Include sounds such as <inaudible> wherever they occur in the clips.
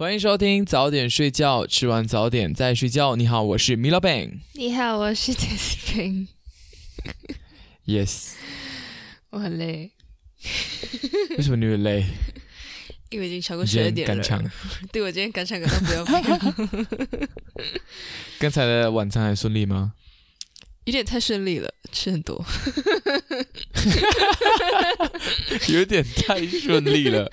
欢迎收听早点睡觉，吃完早点再睡觉。你好，我是米老板。你好，我是 t e s p i n Yes，我很累，为什么你会累？因为已经超过十二点了。赶场，对，我今天赶场赶到不要命，刚才的晚餐还顺利吗？有点太顺利了，吃很多。<laughs> 有点太顺利了。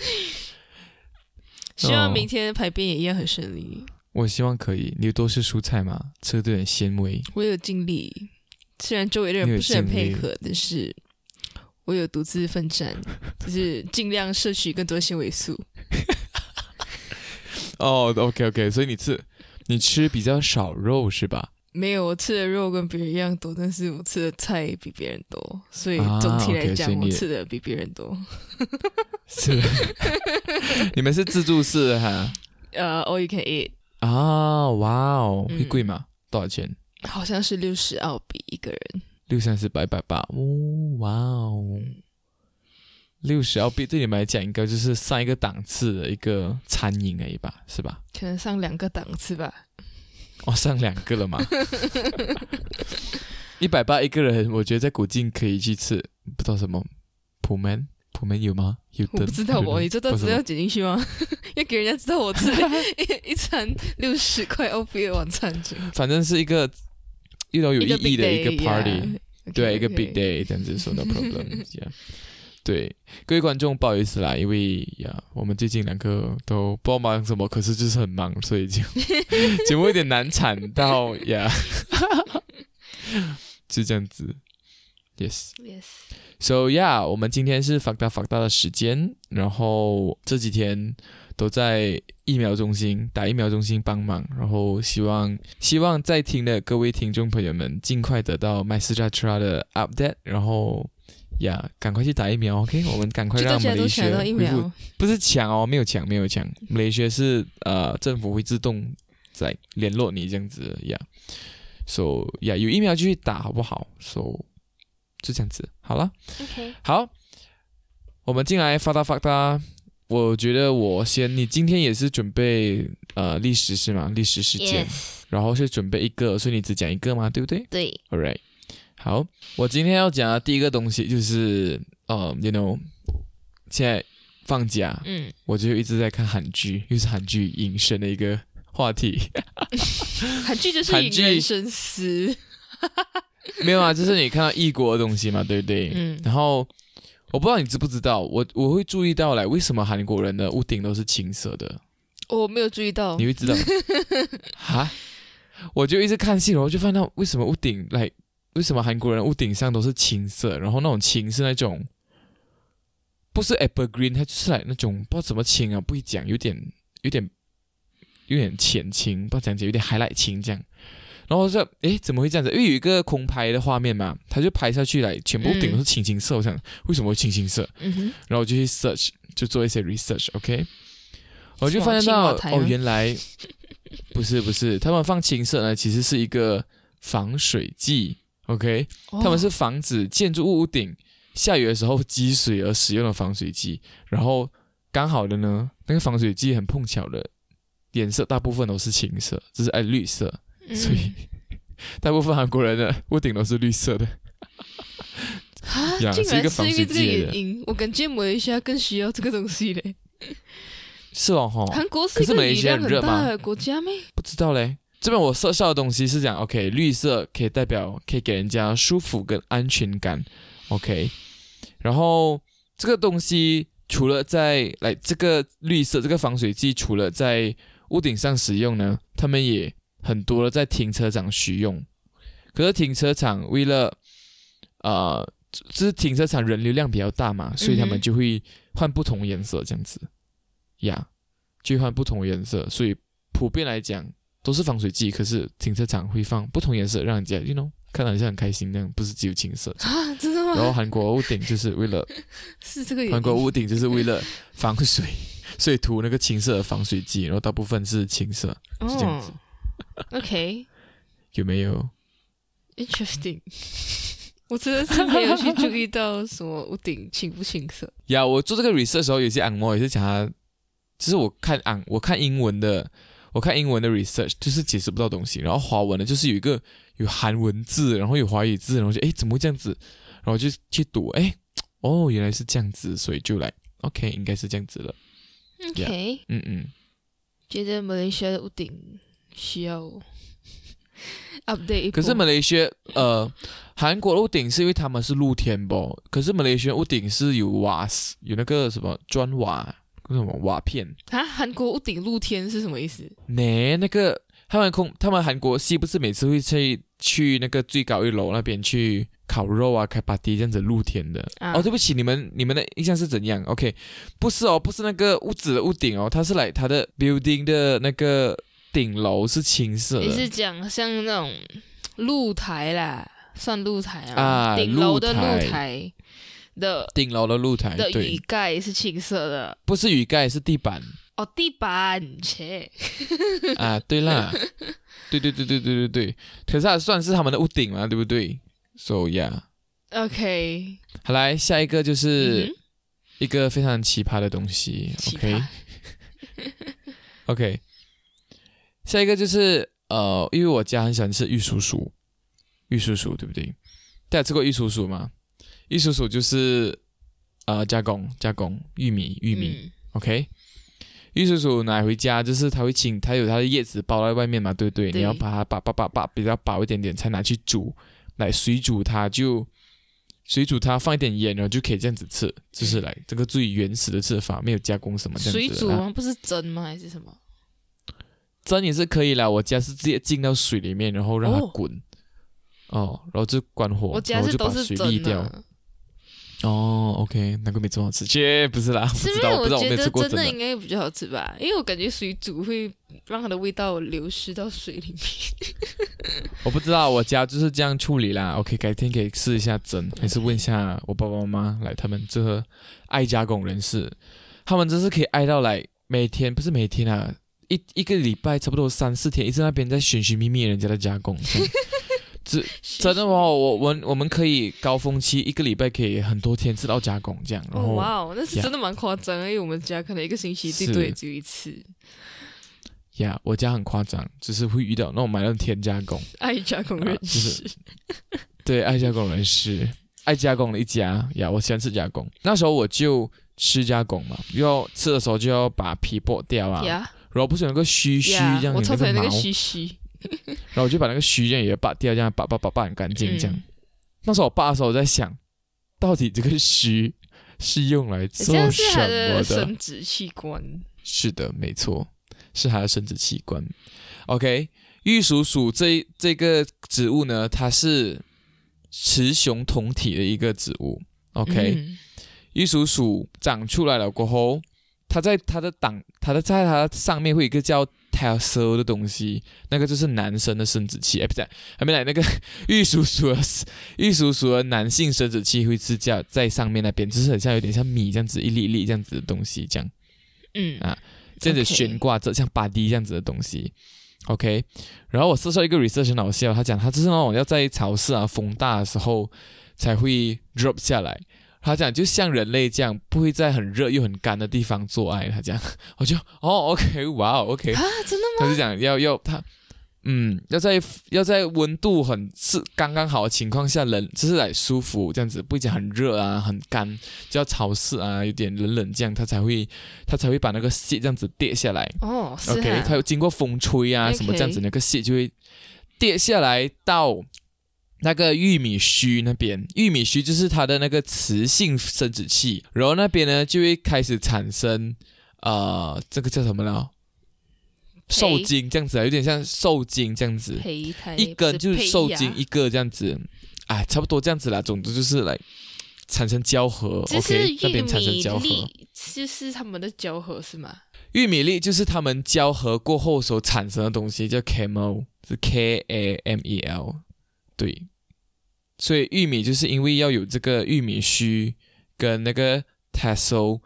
希望哦明天排便也一样很顺利。我希望可以。你多吃蔬菜嘛，吃的有点纤维。我有尽力，虽然周围的人不是很配合，但是我有独自奋战，<laughs> 就是尽量摄取更多纤维素。哦，OK OK，所以你吃你吃比较少肉是吧？没有，我吃的肉跟别人一样多，但是我吃的菜比别人多，所以啊总体来讲，我吃的比别人多。是，<laughs> 你们是自助式的哈？呃、a l l you can eat，啊，哇哦，嗯会贵吗？多少钱？好像是六十澳币一个人。六三四百百八，哦，哇哦，六十澳币对你们来讲应该就是上一个档次的一个餐饮而已吧，是吧？可能上两个档次吧。哦，上两个了嘛，<laughs> 一百八一个人，我觉得在古晋可以去吃，不知道什么普门，普门有吗？有的，我不知道我，你这段资料剪进去吗？要给人家知道我吃了 <laughs> 一一餐六十块澳币的晚餐反正是一个遇到有意义的一个 day，party，yeah，对，一个 big day 这样子说 no problem，yeah 对，各位观众不好意思啦，因为呀，我们最近两个都不知道忙什么，可是就是很忙，所以就 <laughs> 节目有点难产到呀，<laughs> 就这样子，yes。Yes，So yeah，我们今天是法大法大的时间，然后这几天都在疫苗中心打疫苗中心帮忙，然后希望希望在听的各位听众朋友们尽快得到麦斯扎 tra 的 update，然后呀赶快去打疫苗，OK？<laughs> 我们赶快让马来家都抢西亚恢复到疫苗，不是抢哦，没有抢，没有抢。马来西亚是呃，政府会自动在联络你这样子呀。So 呀，有疫苗就去打好不好？So 就这样子，好了，OK，好，我们进来发达发达。我觉得我先，你今天也是准备呃历史是吗？历史事件 Yes，然后是准备一个，所以你只讲一个吗？对不对？对，All right，好，我今天要讲的第一个东西就是，呃，you know，现在放假，嗯，我就一直在看韩剧，又是韩剧引申的一个话题。<laughs> 韩剧就是引人深思。没有啊，就是你看到异国的东西嘛，对不对？嗯然后我不知道你知不知道，我我会注意到来，为什么韩国人的屋顶都是青色的？我没有注意到你，会知道 <laughs> 哈？我就一直看戏，然后就发现到为什么屋顶来，为什么韩国人屋顶上都是青色，然后那种青是那种不是 evergreen，它就是来那种不知道怎么青啊，不会讲，有点有点有点浅青，不知道讲解，有点海 t 青这样。然后我说，诶，怎么会这样子？因为有一个空拍的画面嘛，他就拍下去来，全部屋顶都是青青色。我想，为什么会青青色？然后我就去 search，就做一些 research，OK，、我就发现到哦，原来不是不是，他们放青色呢，其实是一个防水剂，OK，、他们哦是防止建筑物屋顶下雨的时候积水而使用的防水剂。然后刚好的呢，那个防水剂很碰巧的颜色大部分都是青色，就是哎绿色，嗯所以 <laughs> 大部分韩国人的屋顶都是绿色的。啊，呀竟然是一个防是因为这个水剂的原因，我感觉马来西亚更需要这个东西嘞。是哦，哈，韩国是一个雨量很大的国家咩？不知道嘞。这边我设下的东西是讲，OK，绿色可以代表可以给人家舒服跟安全感，OK。然后这个东西除了在来这个绿色这个防水剂，除了在屋顶上使用呢，他们也很多的在停车场使用。可是停车场为了呃，就是停车场人流量比较大嘛，所以他们就会换不同颜色这样子，呀，就换不同颜色，所以普遍来讲都是防水剂，可是停车场会放不同颜色，让人家 you know 看到好像很开心那样，不是只有青色。啊，真的吗？然后韩国屋顶就是为了 <laughs> 是这个原因韩国屋顶就是为了防水，<laughs> 所以涂那个青色的防水剂，然后大部分是青色，是这样子哦 OK，interesting。有没有？<laughs> 我真的是没有去注意到什么屋顶青不青色。呀我做这个 research 的时候，有些按摩也是讲他，就是我看按我看英文的，我看英文的 research 就是解释不到东西，然后华文的就是有一个有韩文字，然后有华语字，然后就诶怎么会这样子，然后就去读，诶哦原来是这样子，所以就来 OK 应该是这样子了，OK，嗯嗯。觉得马来西亚的屋顶需要 <laughs> update。可是马来西亚呃，韩国的屋顶是因为他们是露天不？可是马来西亚屋顶是有瓦斯，有那个什么砖瓦，什么瓦片。啊，韩国屋顶露天是什么意思？呢，那个他们空，他们韩国系不是每次会去去那个最高一楼那边去烤肉啊、开 party 这样子露天的。啊哦，对不起，你们你们的印象是怎样？OK，不是哦，不是那个屋子的屋顶哦，它是来它的 building 的那个顶楼是青色你是。讲像那种露台啦，算露台啊，啊顶楼的露台的顶楼的露台，的对雨，盖是青色的。不是雨盖，是地板。哦，地板切，<laughs> 啊，对啦，对对对对对对对，可是它算是他们的屋顶嘛，对不对？So yeah，OK，好来下一个就是嗯一个非常奇葩的东西哼奇，<laughs> OK 葩 OK，下一个就是呃，因为我家很喜欢吃玉蜀黍，玉蜀黍对不对？大家吃过玉蜀黍吗？玉蜀黍就是呃加工加工玉米玉米，嗯 OK，玉蜀黍拿回家就是它会青，它有它的叶子包在外面嘛，对不对？对你要把它把把把把比较薄一点点，才拿去煮，来水煮它就水煮它，放一点盐，然后就可以这样子吃，就是来这个最原始的吃法，没有加工什么这样子水煮吗？不是蒸吗？还是什么？蒸也是可以啦，我家是直接浸到水里面，然后让它哦滚。哦然后就关火，我家然后就把是都是水沥掉。哦，OK，难怪没这么好吃。切，不是啦，不是因知道，我不知道，我没吃过真的应。该比较好吃吧？因为我感觉水煮会让它的味道流失到水里面。<laughs> 我不知道，我家就是这样处理啦。OK，改天可以试一下蒸，还是问一下我爸爸妈妈来，他们这个爱加工人士，他们真是可以爱到来每天，不是每天啊，一一个礼拜差不多三四天，一直那边在寻寻觅觅人家的加工。真的哦，我我们我们可以高峰期一个礼拜可以很多天吃到加工这样，然哦后哇哦，那是真的蛮夸张的，因为我们家可能一个星期最多也只有一次。呀我家很夸张，只是会遇到那种买那种天加工，<laughs> 爱加工人啊就是士，<laughs> 对，爱加工人士，爱加工的一家呀，我喜欢吃加工。那时候我就吃加工嘛，要吃的时候就要把皮剥掉啊，呀然后不是有那个须须呀这样，我超讨厌那个有毛，须须。<laughs> 然后我就把那个须这样也拔掉，这样拔拔拔拔很干净这样。嗯那时候我爸的时候我在想，到底这个须是用来做什么的？生殖器官。是的，没错，是它的生殖器官。OK，玉蜀黍这这个植物呢，它是雌雄同体的一个植物。OK，、嗯玉蜀黍长出来了过后，它在它的挡，它的在它上面会有一个叫 tassel 的东西，那个就是男生的生殖器。哎，不对，还没来那个 <laughs> 玉蜀黍的玉蜀黍的男性生殖器会是叫在上面那边，就是很像有点像米这样子一粒一粒这样子的东西这样。嗯啊这样子悬挂着像巴蒂这样子的东西。OK，然后我搜到一个 research 很好笑，他讲他就是那种要在潮湿啊风大的时候才会 drop 下来。他讲就像人类这样，不会在很热又很干的地方做爱。他讲，<laughs> 我就哦，OK，哇，OK，啊，真的吗？他就讲要要他，嗯，要在要在温度很是刚刚好的情况下，冷就是来舒服这样子，不会讲很热啊、很干，就要潮湿啊，有点冷冷这样，他才会他才会把那个屑这样子跌下来。哦，是 OK，啊它有经过风吹啊什么这样子，那个屑就会跌下来到那个玉米须那边。玉米须就是它的那个雌性生殖器，然后那边呢就会开始产生呃，这个叫什么呢？受精这样子啊，有点像受精这样子，一根就是受精一。一个这样子，哎，差不多这样子啦。总之就是来产生交合，OK，那玉边产生米交合。粒就是他们的交合是吗？玉米粒就是他们交合过后所产生的东西，叫 camel，是 K A M E L，对。所以玉米就是因为要有这个玉米须跟那个 tassel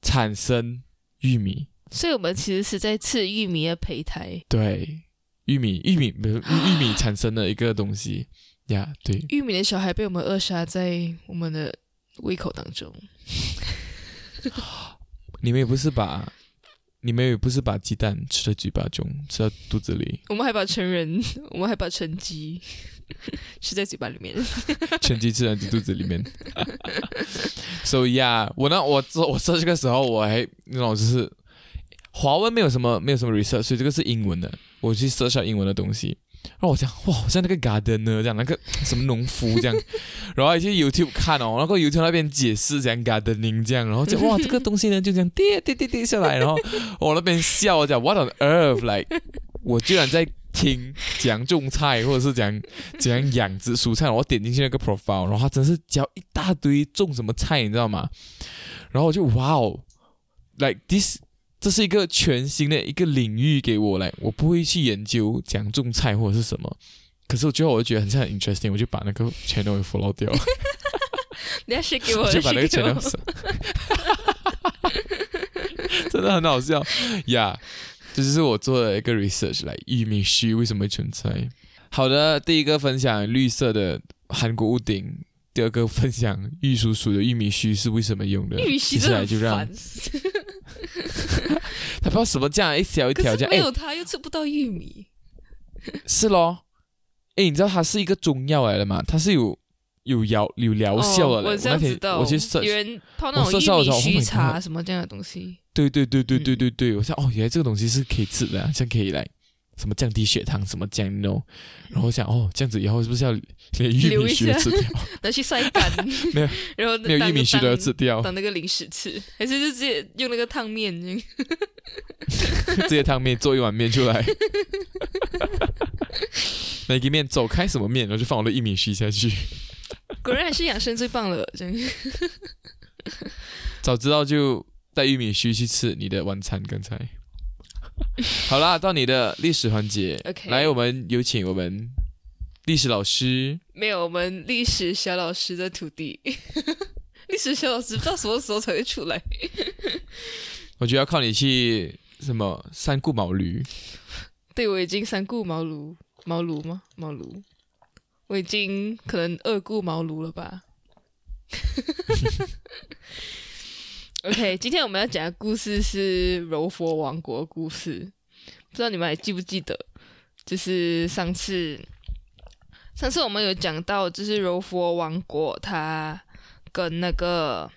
产生玉米，所以我们其实是在吃玉米的胚胎。对，玉米玉米不是玉米 <gasps> 产生的一个东西呀，对。玉米的小孩被我们扼杀在我们的胃口当中。你们也不是把，你们也不是把鸡蛋吃在嘴巴中，吃到肚子里，我们还把成人，<laughs> 我们还把成鸡 <laughs> 吃在嘴巴里面。<laughs> 成鸡吃在肚子里面。所以呀，我呢，我做我设这个时候，我还那种就是华文没有什么没有什么 research，所以这个是英文的，我去 search 下英文的东西。然后我讲哇，好像那个 gardener 这样，那个什么农夫这样，<laughs> 然后去 YouTube 看哦，然后 YouTube 那边解释讲 gardening 这样，然后讲哇，这个东西呢就这样跌跌跌跌下来，然后我那边笑，我讲 What on earth？like 我居然在听讲种菜，或者是讲怎样养殖蔬菜，我点进去那个 profile，然后他真是教一大堆种什么菜，你知道吗？然后我就哇哦，like this。这是一个全新的一个领域给我来，我不会去研究讲种菜或者是什么，可是我最后我就觉得很像很 interesting，我就把那个 channel 给 follow 掉，<laughs> 你要写给我，<laughs> 就把那个 channel，<laughs> 真的很好笑。呀这就是我做的一个 research 来玉米须为什么会存在。好的，第一个分享绿色的韩国屋顶，第二个分享玉叔叔的玉米须是为什么用的，玉米接须真的很下来就让烦，<laughs> 他不知道什么这样一条一条这样，哎没有他又吃不到玉米。<laughs> 是咯，诶，你知道它是一个中药来的嘛？它是有有疗有疗效的。哦我知道，我去有 search，人泡那我种，Oh 须茶什么这样的东西。对对对对对嗯对对，我想哦，原来这个东西是可以吃的、啊，像可以来什么降低血糖什么这样 no，然后我想哦，这样子以后是不是要连玉米须都吃掉？<laughs> 拿去晒干，<laughs> 没有然后没有玉米须都要吃掉，当那个零食吃，还是就直接用那个烫面？<laughs> 这些汤面做一碗面出来。那个面走开什么面，然后就放我的玉米须下去。果然还是养生最棒了，真的。早知道就带玉米须去吃你的晚餐。刚才 <laughs> 好啦，到你的历史环节 OK 来，我们有请我们历史老师。没有我们历史小老师的徒弟，<laughs> 历史小老师不知道什么时候才会出来。<laughs> 我觉得要靠你去什么三顾茅庐。对，我已经三顾茅庐，茅庐吗？茅庐，我已经可能二顾茅庐了吧。OK，<laughs> 今天我们要讲的故事是柔佛王国故事，不知道你们还记不记得？就是上次，上次我们有讲到，就是柔佛王国它跟那个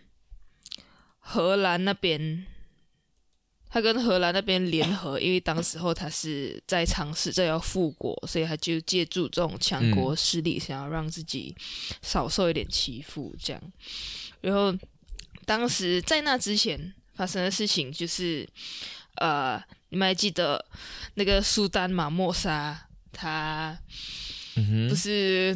荷兰那边他跟荷兰那边联合，因为当时候他是在尝试着要复国，所以他就借助这种强国势力，想要让自己少受一点欺负，这样。然后当时在那之前发生的事情就是，呃，你们还记得那个苏丹马莫沙，他不是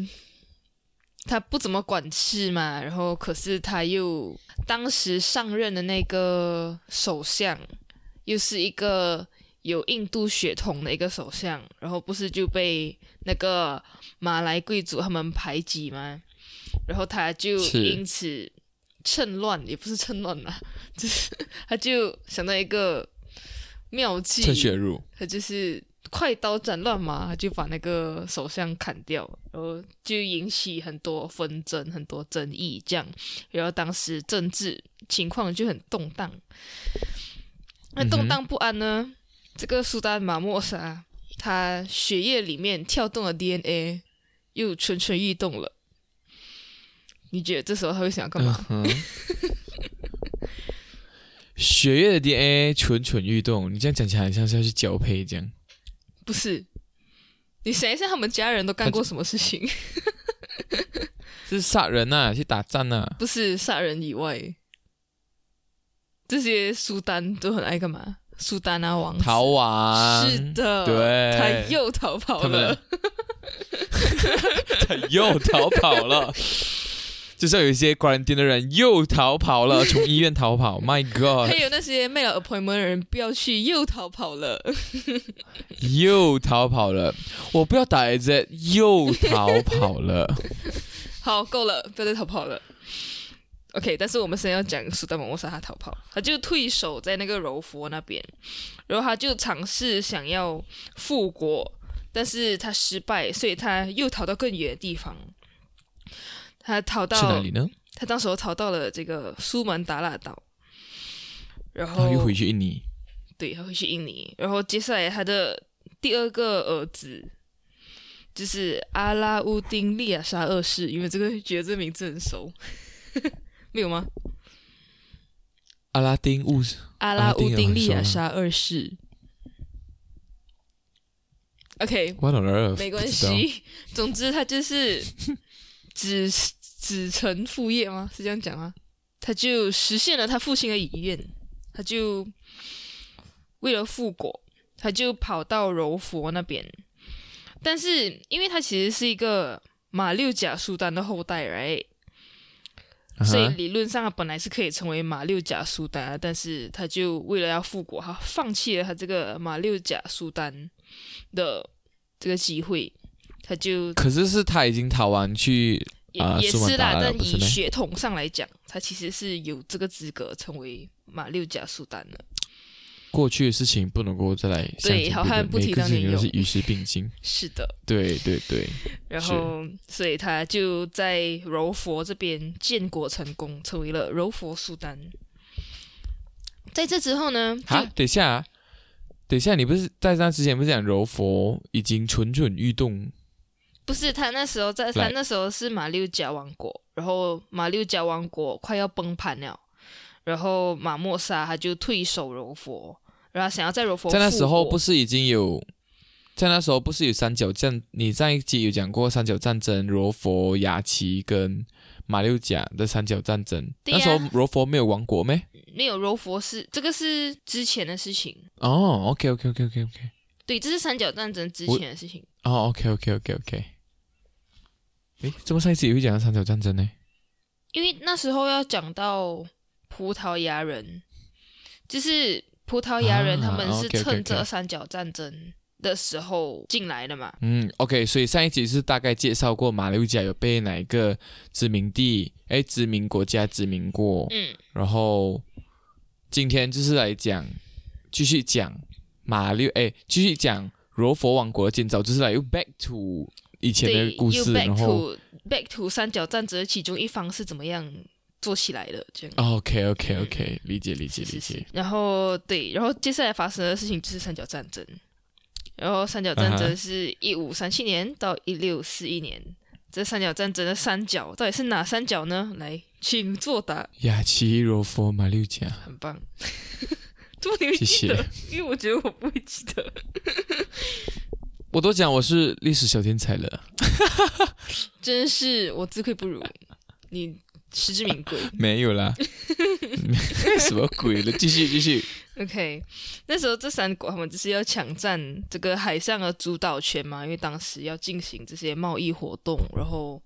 他不怎么管事嘛，然后可是他又当时上任的那个首相，又是一个有印度血统的一个首相，然后不是就被那个马来贵族他们排挤吗？然后他就因此趁乱，也不是趁乱啦，<laughs> 就是他就想到一个妙计，趁血入。他就是快刀斩乱麻，他就把那个首相砍掉，然后就引起很多纷争、很多争议，这样，然后当时政治情况就很动荡。那动荡不安呢？这个苏丹马莫沙，他血液里面跳动的 DNA 又蠢蠢欲动了。你觉得这时候他会想要干嘛？嗯哼，血液的 DNA 蠢蠢欲动，你这样讲起来很像是要去交配这样。不是，你想一下，他们家人都干过什么事情？<laughs> 是杀人呐、去打仗呐、不是杀人以外，这些苏丹都很爱干嘛？苏丹啊王子逃亡，是的，对他又逃跑了。他 <laughs> 又逃跑了。就是有一些 quarantine 的人又逃跑了，从医院逃跑。<laughs> My God，还有那些没有 appointment 的人不要去，又逃跑了。<laughs> 又逃跑了！我不要打 Z，又逃跑了。<laughs> 好，够了，不要再逃跑了。OK，但是我们现在要讲苏丹蒙莫萨他逃跑，他就退守在那个柔佛那边，然后他就尝试想要复国，但是他失败，所以他又逃到更远的地方。他逃去哪到里呢？他当时候逃到了这个苏门答腊岛，然后然后又回去印尼。对，他回去印尼。然后接下来他的第二个儿子就是阿拉乌丁利亚沙二世，因为这个 <laughs> 觉得这个名字很熟，没有吗？阿拉丁乌阿拉乌丁利亚沙二世。Earth？没关。系。<laughs> 总之，他就是 <laughs> 子子承父业吗？是这样讲吗？他就实现了他父亲的遗愿，他就为了复国，他就跑到柔佛那边。但是，因为他其实是一个马六甲苏丹的后代，right？啊哈所以理论上他本来是可以成为马六甲苏丹的，但是他就为了要复国，他放弃了他这个马六甲苏丹的这个机会，他就可是是他已经逃完去也、啊也是啦，但以血统上来讲，他其实是有这个资格成为马六甲苏丹的。过去的事情不能够再来对好汉不提当年勇都是与时并进。是的，对对对，然后所以他就在柔佛这边建国成功，成为了柔佛苏丹。在这之后呢，啊，等一下啊，等一下，你不是在那之前不是讲柔佛已经蠢蠢欲动？不是他那时候在，他那时候是马六甲王国，然后马六甲王国快要崩盘了，然后马莫沙他就退守柔佛，然后想要在柔佛在那时候不是是已经有，在那时候不是有三角战？你上一集有讲过三角战争，柔佛、雅琪跟马六甲的三角战争。那时候柔佛没有王国咩？没有柔佛是这个是之前的事情，哦，OK OK OK OK OK，对，这是三角战争之前的事情。哦，OK OK OK OK。诶，怎么上一次也会讲到三角战争呢？因为那时候要讲到葡萄牙人，就是葡萄牙人啊他们是趁着三角战争的时候进来的嘛。嗯，OK，所以上一集是大概介绍过马六甲有被哪一个殖民地哎殖民国家殖民过，嗯，然后今天就是来讲继续讲马六哎继续讲柔佛王国的建造，就是来又 back to 以前的故事，back 然后 to back to 三角战争的其中一方是怎么样做起来的，这样。OK OK OK，理解理解理解，然后对，然后接下来发生的事情就是三角战争。然后三角战争是一五三七年到一六四一年。这三角战争的三角到底是哪三角呢？来，请作答，雅琪柔佛马六甲，很棒。<laughs> 这么你会谢谢记得？因为我觉得我不会记得。我都讲我是历史小天才了，<laughs> 真是我自愧不如，你实至名归。<laughs> 没有啦，<laughs> 什么鬼了？继续继续。OK，那时候这三国他们就是要抢占这个海上的主导权嘛，因为当时要进行这些贸易活动，然后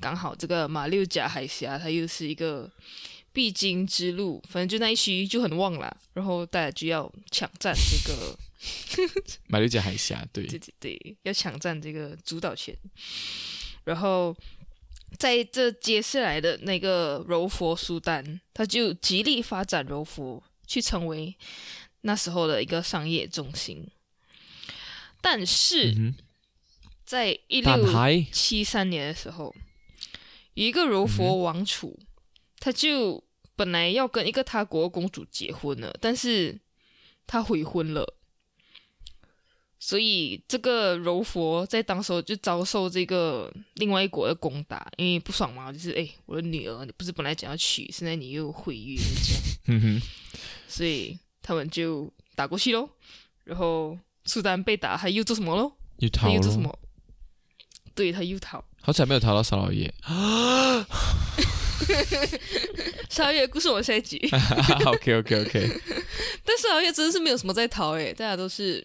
刚好这个马六甲海峡它又是一个必经之路，反正就那一区就很旺啦，然后大家就要抢占这个，马六甲海峡，对，对对对，要抢占这个主导权，然后。在这接下来的那个柔佛苏丹，他就极力发展柔佛，去成为那时候的一个商业中心。但是嗯，在一六七三年的时候，有一个柔佛王储，他就本来要跟一个他国公主结婚了，但是他悔婚了。所以这个柔佛在当时候就遭受这个另外一国的攻打，因为不爽嘛，就是哎，我的女儿，你不是本来讲要娶，现在你又毁约这样。嗯哼，<laughs> 所以他们就打过去喽。然后苏丹被打，他又做什么喽？又逃了，又做什么？对，他又逃。好彩没有逃到沙老爷。<laughs> 沙月的故事我们下一集。OK OK OK，但是好像真的是没有什么在逃诶，大家都是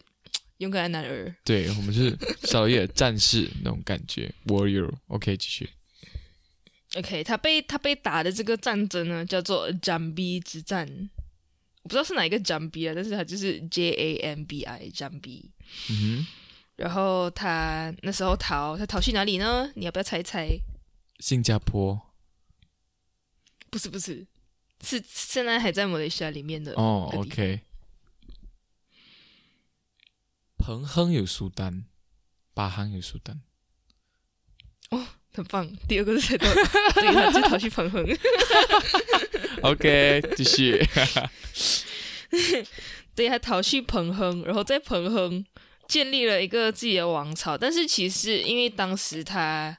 勇敢的男儿。<laughs> 对我们就是小野战士那种感觉，warrior。OK，继续。OK，他被他被打的这个战争呢，叫做占比之战。我不知道是哪一个占比啊，但是他就是 J A M B I jambi。嗯哼，然后他那时候逃，他逃去哪里呢？你要不要猜一猜？新加坡不是不是，是现在还在马来西亚里面的哦，OK。彭亨有苏丹，巴夯有苏丹。很棒。第二个是猜到，对，他就逃去彭亨。<laughs> OK，继续。<laughs> 对，他逃去彭亨，然后在彭亨建立了一个自己的王朝。但是其实因为当时他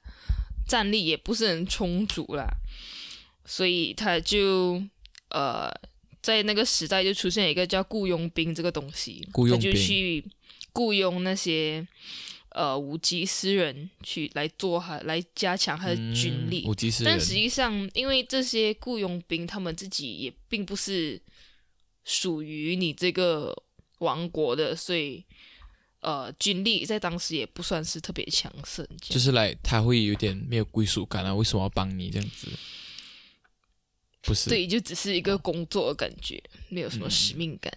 战力也不是很充足啦，所以他就呃在那个时代就出现一个叫雇佣兵这个东西，他就雇佣兵去雇佣那些呃无极诗人去来做他来加强他的军力。但实际上，因为这些雇佣兵他们自己也并不是属于你这个王国的，所以呃，军力在当时也不算是特别强盛。就是来，他会有点没有归属感啊？为什么要帮你这样子？不是，对，就只是一个工作的感觉，没有什么使命感。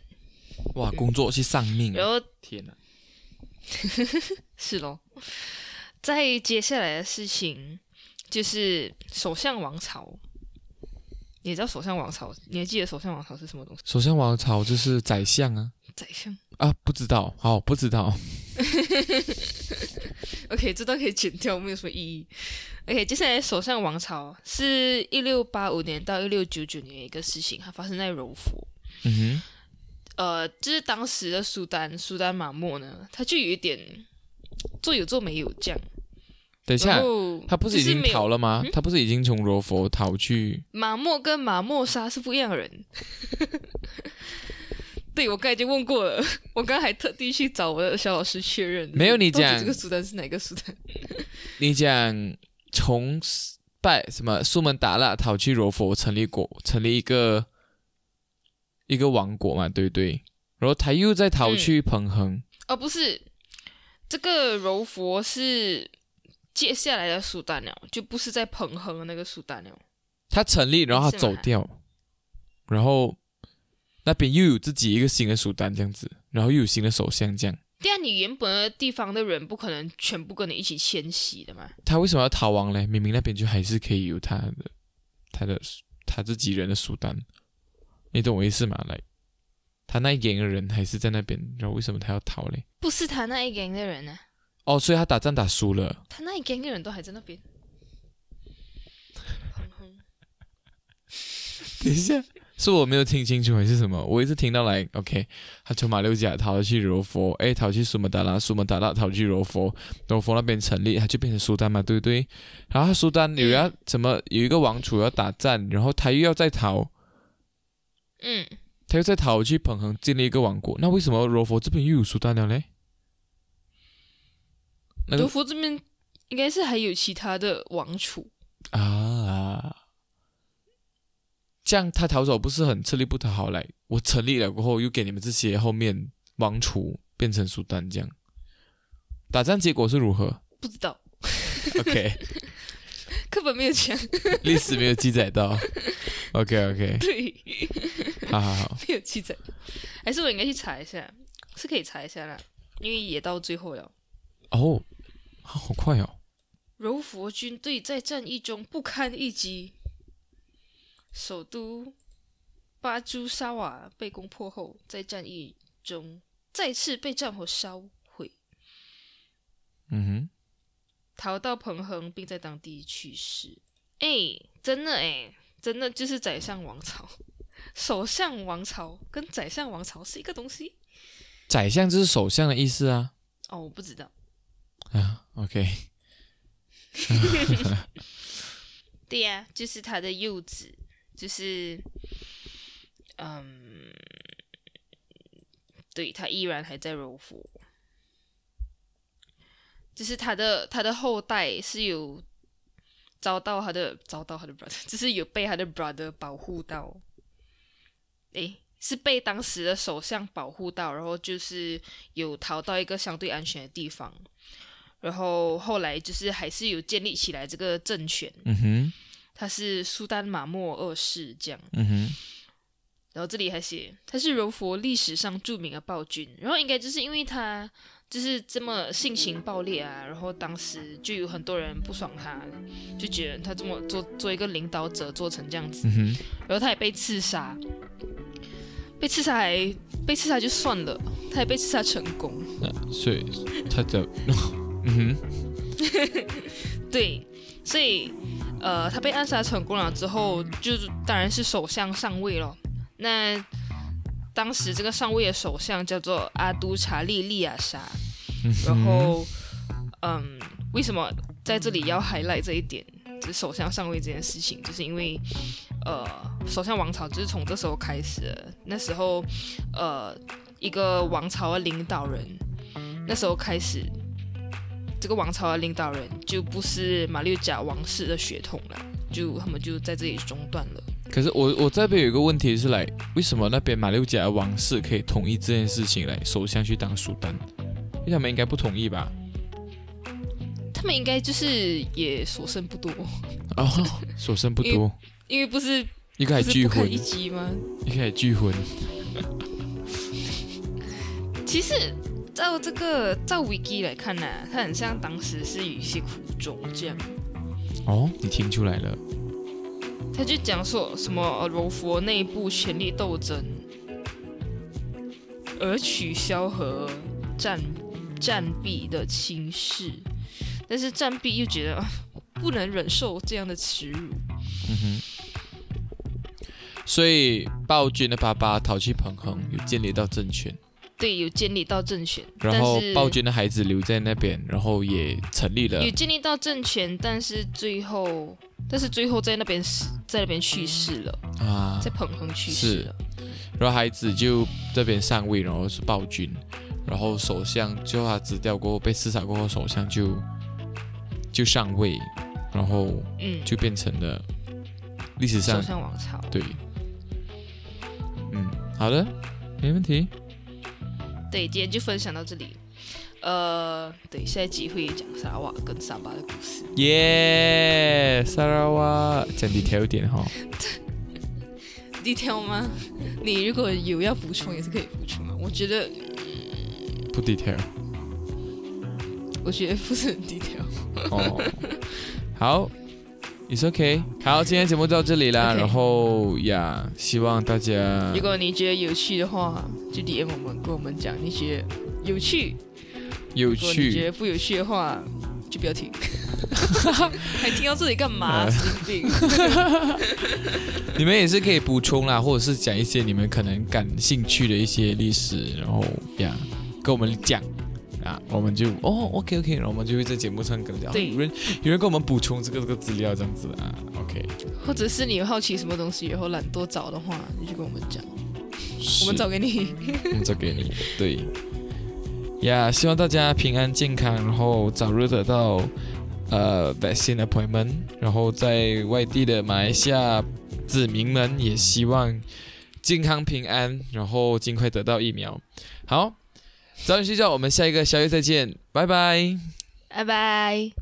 哇，工作去丧命啊！然后天哪，<laughs> 是咯，在接下来的事情就是首相王朝。你知道首相王朝？你还记得首相王朝是什么东西？首相王朝就是宰相啊宰相。啊，不知道，好不知道。<laughs> OK，这段可以剪掉，没有什么意义。OK，接下来首相王朝是一六八五年到一六九九年的一个事情，它发生在柔佛。嗯呃，就是当时的苏丹苏丹马莫呢，他就有一点做有做没有这样。等一下，他不是已经逃了吗？嗯他不是已经从柔佛逃去？马莫跟马莫沙是不一样的人。<laughs> 对，我刚才已经问过了，我刚才还特地去找我的小老师确认。没有你讲这个苏丹是哪个苏丹？<laughs> 你讲从拜什么苏门答腊逃去柔佛，成立国，成立一个一个王国嘛，对不对？然后他又在逃去彭亨，哦，不是，这个柔佛是接下来的苏丹了，就不是在彭亨的那个苏丹了。他成立，然后他走掉，然后那边又有自己一个新的苏丹这样子，然后又有新的首相这样。对啊，你原本的地方的人不可能全部跟你一起迁徙的嘛。他为什么要逃亡嘞？明明那边就还是可以有他的他的他自己人的苏丹，你懂我意思吗？来，他那一营的人还是在那边，然后为什么他要逃嘞？不是他那一 gang 的人呢、哦，所以他打仗打输了。他那一 gang 的人都还在那边。彭亨等一下，是我没有听清楚还是什么？我一直听到来，OK，他从马六甲逃去柔佛，诶，逃去苏门答腊，苏门答腊逃去柔佛，柔佛那边成立，他就变成苏丹嘛，对不对？然后他苏丹有要怎么有一个王储要打战，然后他又要再逃，嗯，他又在逃去彭亨建立一个王国，那为什么柔佛这边又有苏丹了呢？那柔个佛这边应该是还有其他的王储。啊，这样他逃走不是很吃力不讨好？来，我成立了过后，又给你们这些后面王储变成苏丹，这样打仗结果是如何不知道，？OK，<laughs> 课本没有讲。历史没有记载到。OK OK，对，好好好，没有记载。还是我应该去查一下，是可以查一下啦，因为也到最后了。哦，好快哦，柔佛军队在战役中不堪一击，首都巴朱沙瓦被攻破后，在战役中再次被战火烧毁，嗯哼逃到彭亨，并在当地去世。哎，真的哎，真的就是宰相王朝，首相王朝跟宰相王朝是一个东西，宰相就是首相的意思啊。哦，我不知道。啊，OK，<laughs> <laughs> 对呀、就是他的幼子，就是，嗯，对他依然还在柔佛，就是他的他的后代是有遭到他的遭到他的 brother，<laughs> 就是有被他的 brother 保护到，诶，是被当时的首相保护到，然后就是有逃到一个相对安全的地方，然后后来就是还是有建立起来这个政权，嗯哼，他是苏丹马莫二世这样。嗯哼，然后这里还写他是柔佛历史上著名的暴君，然后应该就是因为他就是这么性情暴烈啊，然后当时就有很多人不爽他，就觉得他这么做做一个领导者做成这样子，嗯，然后他也被刺杀，被刺杀还被刺杀就算了，他也被刺杀成功，那所以他的，<laughs> 嗯哼，<laughs> 对，所以呃他被暗杀成功了之后，就是当然是首相上位了。那当时这个上位的首相叫做阿都查利利亚沙，嗯然后嗯，为什么在这里要 highlight 这一点？就是首相上位这件事情，就是因为呃，首相王朝就是从这时候开始的。那时候呃，一个王朝的领导人，那时候开始，这个王朝的领导人就不是马六甲王室的血统了，就他们就在这里中断了。可是我我这边有一个问题是来，为什么那边马六甲的王室可以同意这件事情来首相去当苏丹？因为他们应该不同意吧？他们应该就是也所剩不多，哦，所剩不多，因为不是一个还拒婚一，击吗？一个还拒婚，其实照这个照 wiki 来看呢、他很像当时是有一些苦衷这样。哦，你听出来了？他就讲说什么呃柔佛内部权力斗争，而取消和战战壁的轻视，但是战壁又觉得啊不能忍受这样的耻辱。嗯哼。所以暴君的爸爸逃去彭亨，有建立到政权，对，有建立到政权，然后暴君的孩子留在那边，然后也成立了有建立到政权，但是最后，但是最后在那边死，在那边去世了，啊在，彭亨去世了。然后孩子就这边上位，然后是暴君，然后首相最后他死掉过后被刺杀过后，首相就就上位，然后嗯，就变成了历史上首相王朝。对，嗯，好的，没问题。对，今天就分享到这里。呃，对，下一集会讲沙拉瓦跟沙巴的故事。耶，萨拉瓦，讲 detail 一点哈。detail 吗？你如果有要补充，也是可以补充的。我觉得，不 detail 我觉得不是很 detail。哦。好，it's okay。好，今天节目到这里啦。然后呀，希望大家如果你觉得有趣的话，就 DM 我们，跟我们讲你觉得有趣。有趣你觉趣。得不有趣的话，就不要听。<laughs> 还听到这里干嘛？神经病！<laughs> 你们也是可以补充啦，或者是讲一些你们可能感兴趣的一些历史，然后呀跟我们讲啊，我们就哦 OK OK，然后我们就会在节目上跟讲，对有人有人跟我们补充这个这个资料这样子啊，OK，或者是你有好奇什么东西，以后懒惰找的话，你就跟我们讲，我们找给你。我们找给你，对呀希望大家平安健康，然后早日得到呃 vaccine appointment，然后在外地的马来西亚子民们也希望健康平安，然后尽快得到疫苗。好，早点睡觉，我们下一个宵夜再见，拜拜。拜拜。